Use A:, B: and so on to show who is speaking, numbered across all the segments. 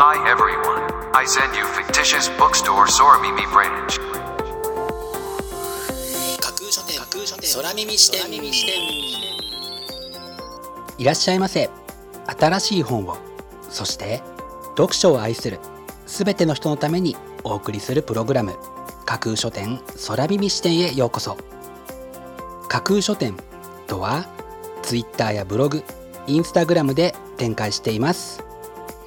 A: Hi everyone, I send you fictitious bookstore Soramimi branch.
B: 架空書店架空書店空耳視点。耳視点
C: いらっしゃいませ。新しい本をそして読書を愛するすべての人のためにお送りするプログラム架空書店空耳視点へようこそ。架空書店とは Twitter やブログインスタグラムで展開しています。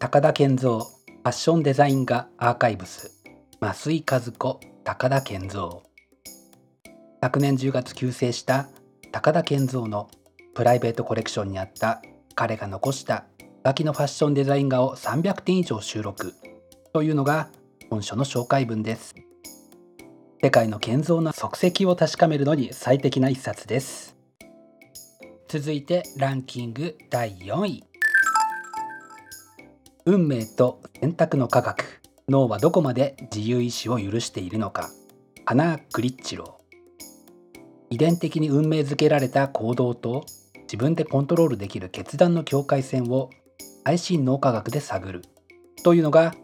C: 高田健三ファッションデザイン画アーカイブス。増井和子高田健三。昨年10月急成した高田健三のプライベートコレクションにあった彼が残したガキのファッションデザイン画を300点以上収録というのが本書の紹介文です。世界の健三の足跡を確かめるのに最適な一冊です。続いてランキング第4位。運命と選択の科学。脳はどこまで自由意志を許しているのか。アナー・グリッチロー。遺伝的に運命づけられた行動と自分でコントロールできる決断の境界線を最新脳科学で探る。というのが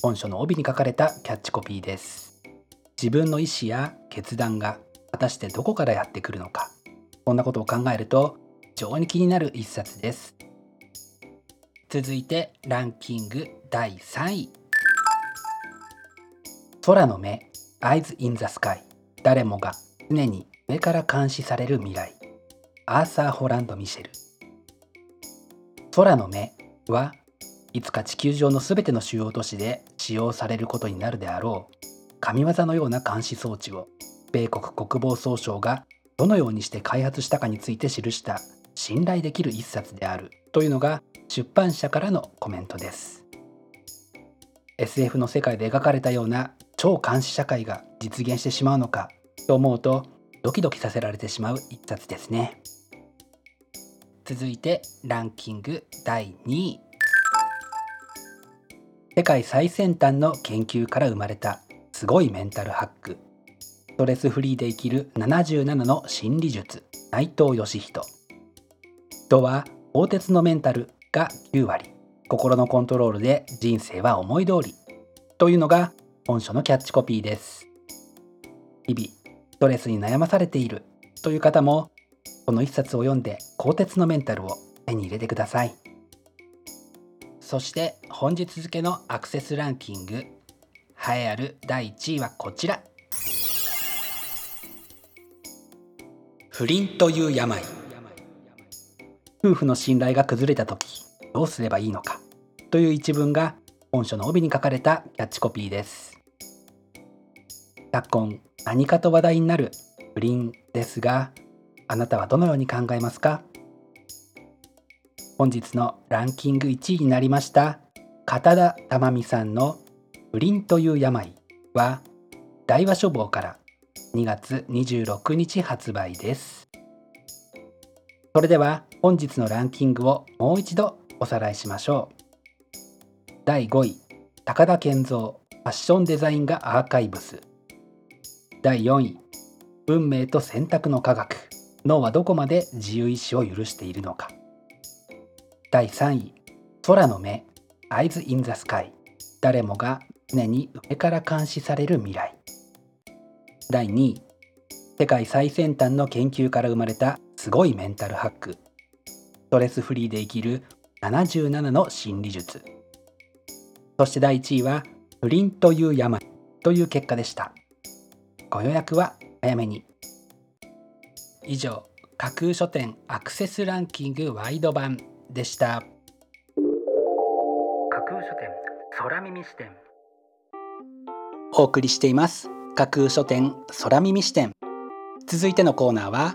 C: 本書の帯に書かれたキャッチコピーです。自分の意思や決断が果たしてどこからやってくるのか。こんなことを考えると非常に気になる一冊です。続いてランキング第3位。空の目 Eyes in the Sky 誰もが常に上から監視される未来。アーサー・ホランド・ミシェル。空の目はいつか地球上のすべての主要都市で使用されることになるであろう。神業のような監視装置を米国国防総省がどのようにして開発したかについて記した。信頼できる一冊であるというのが出版社からのコメントです。SF の世界で描かれたような超監視社会が実現してしまうのかと思うとドキドキさせられてしまう一冊ですね。続いてランキング第2位。世界最先端の研究から生まれたすごいメンタルハック。ストレスフリーで生きる77の心理術内藤義人。人は鋼鉄のメンタルが9割。心のコントロールで人生は思い通り。というのが本書のキャッチコピーです。日々ストレスに悩まされている。という方もこの一冊を読んで鋼鉄のメンタルを手に入れてください。そして本日付のアクセスランキング栄えある第1位はこちら。不倫という病。夫婦の信頼が崩れた時どうすればいいのかという一文が本書の帯に書かれたキャッチコピーです。昨今何かと話題になる不倫ですがあなたはどのように考えますか？本日のランキング1位になりました片田珠美さんの「不倫という病」は大和書房から2月26日発売です。それでは本日のランキングをもう一度おさらいしましょう。第5位高田健三ファッションデザインがアーカイブス。第4位運命と選択の科学。脳はどこまで自由意志を許しているのか。第3位空の目 Eyes in the Sky 誰もが常に上から監視される未来。第2位世界最先端の研究から生まれたすごいメンタルハック。ストレスフリーで生きる77の心理術。そして第1位は不倫という病という結果でした。ご予約は早めに。以上架空書店アクセスランキングワイド版でした。架空書店空耳視点。お送りしています。架空書店空耳視点。続いてのコーナーは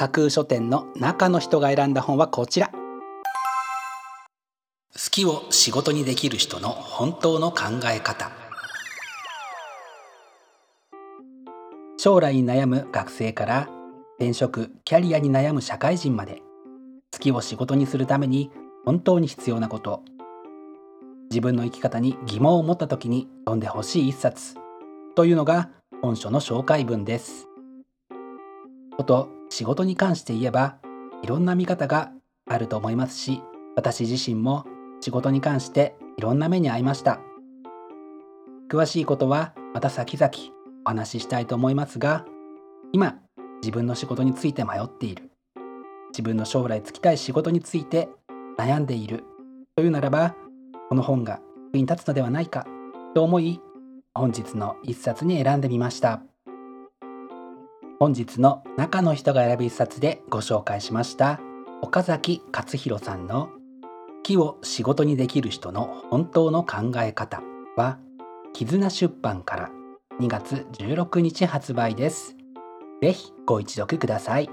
C: 架空書店の中の人が選んだ本はこちら。好きを仕事にできる人の本当の考え方。将来に悩む学生から転職キャリアに悩む社会人まで好きを仕事にするために本当に必要なこと。自分の生き方に疑問を持った時に読んでほしい一冊。というのが本書の紹介文です。こと仕事に関して言えばいろんな見方があると思いますし私自身も仕事に関していろんな目に遭いました。詳しいことはまた先々お話ししたいと思いますが今自分の仕事について迷っている。自分の将来就きたい仕事について悩んでいる。というならばこの本が役に立つのではないかと思い本日の一冊に選んでみました。本日の中の人が選ぶ一冊でご紹介しました。岡崎勝弘さんの「木を仕事にできる人の本当の考え方」は絆出版から2月16日発売です。ぜひご一読ください。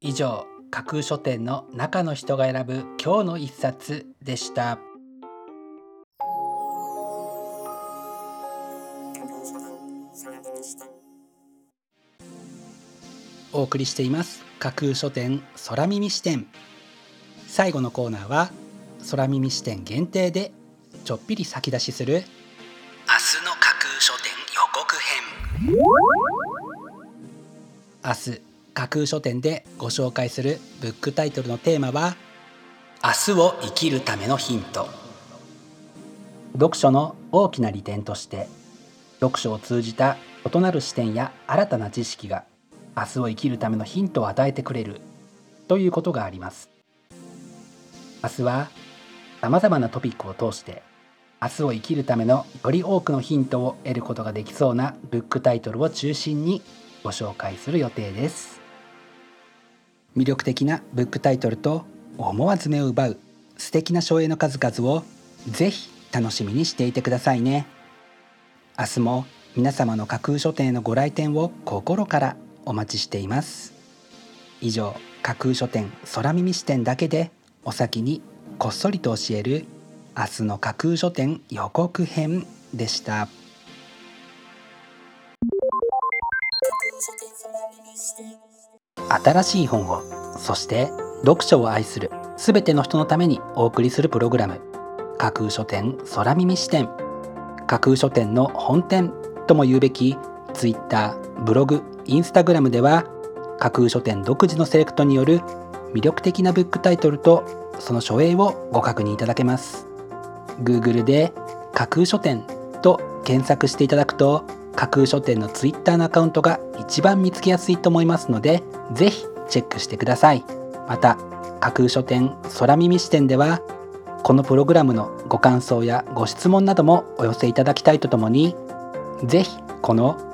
C: 以上架空書店の中の人が選ぶ今日の一冊でした。お送りしています。架空書店空耳視点。最後のコーナーは空耳視点限定でちょっぴり先出しする明日の架空書店予告編。明日架空書店でご紹介するブックタイトルのテーマは明日を生きるためのヒント。読書の大きな利点として読書を通じた異なる視点や新たな知識が明日を生きるためのヒントを与えてくれる。ということがあります。明日はさまざまなトピックを通して明日を生きるためのより多くのヒントを得ることができそうなブックタイトルを中心にご紹介する予定です。魅力的なブックタイトルと思わず目を奪う素敵な書影の数々をぜひ楽しみにしていてくださいね。明日も皆様の架空書店へのご来店を心からお待ちしています。以上架空書店空耳視点だけでお先にこっそりと教える明日の架空書店予告編でした。新しい本をそして読書を愛するすべての人のためにお送りするプログラム架空書店空耳視点。架空書店の本店とも言うべき Twitter ブログインスタグラムでは架空書店独自のセレクトによる魅力的なブックタイトルとその書影をご確認いただけます。Google で架空書店と検索していただくと架空書店のツイッターのアカウントが一番見つけやすいと思いますのでぜひチェックしてください。また架空書店空耳視点ではこのプログラムのご感想やご質問などもお寄せいただきたいとともにぜひこの